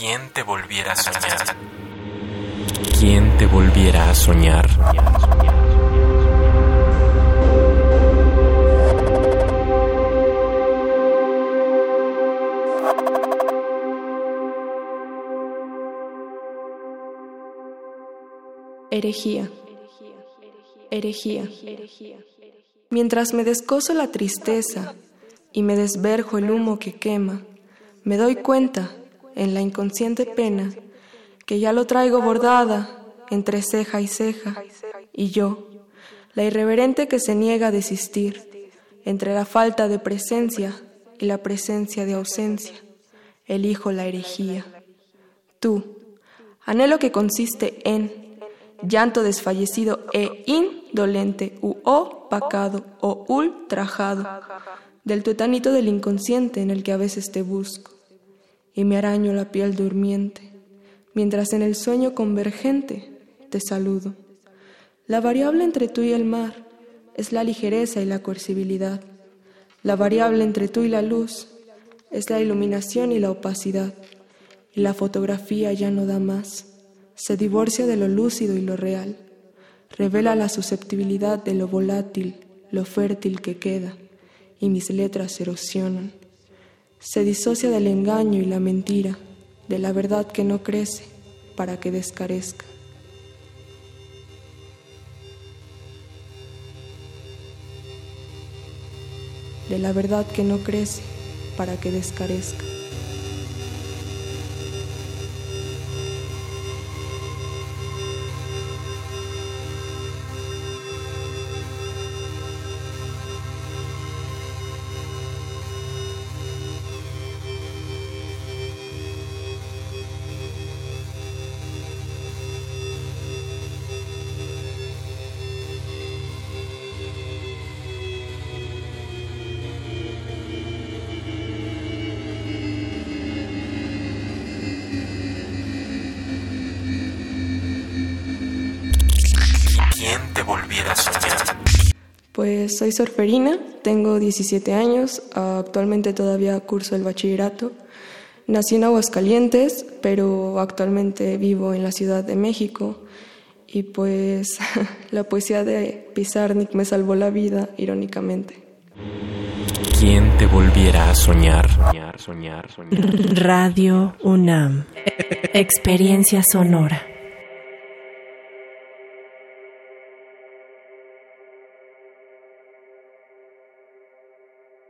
¿Quién te volviera a soñar? ¿Quién te volviera a soñar? Herejía. Herejía. Mientras me descoso la tristeza y me desverjo el humo que quema, me doy cuenta, en la inconsciente pena, que ya lo traigo bordada entre ceja y ceja, y yo, la irreverente que se niega a desistir, entre la falta de presencia y la presencia de ausencia, elijo la herejía. Tú, anhelo que consiste en llanto desfallecido e indolente, u opacado o ultrajado, del tuetanito del inconsciente en el que a veces te busco, y me araño la piel durmiente, mientras en el sueño convergente te saludo. La variable entre tú y el mar es la ligereza y la coercibilidad. La variable entre tú y la luz es la iluminación y la opacidad. Y la fotografía ya no da más. Se divorcia de lo lúcido y lo real. Revela la susceptibilidad de lo volátil, lo fértil que queda. Y mis letras erosionan. Se disocia del engaño y la mentira, de la verdad que no crece para que descarezca. de la verdad que no crece para que descarezca. ¿Quién te volviera a soñar? Pues soy sorferina, tengo 17 años, actualmente todavía curso el bachillerato. Nací en Aguascalientes, pero actualmente vivo en la Ciudad de México. Y pues la poesía de Pizarnik me salvó la vida, irónicamente. ¿Quién te volviera a soñar? Soñar, soñar, soñar. Radio UNAM. Experiencia sonora.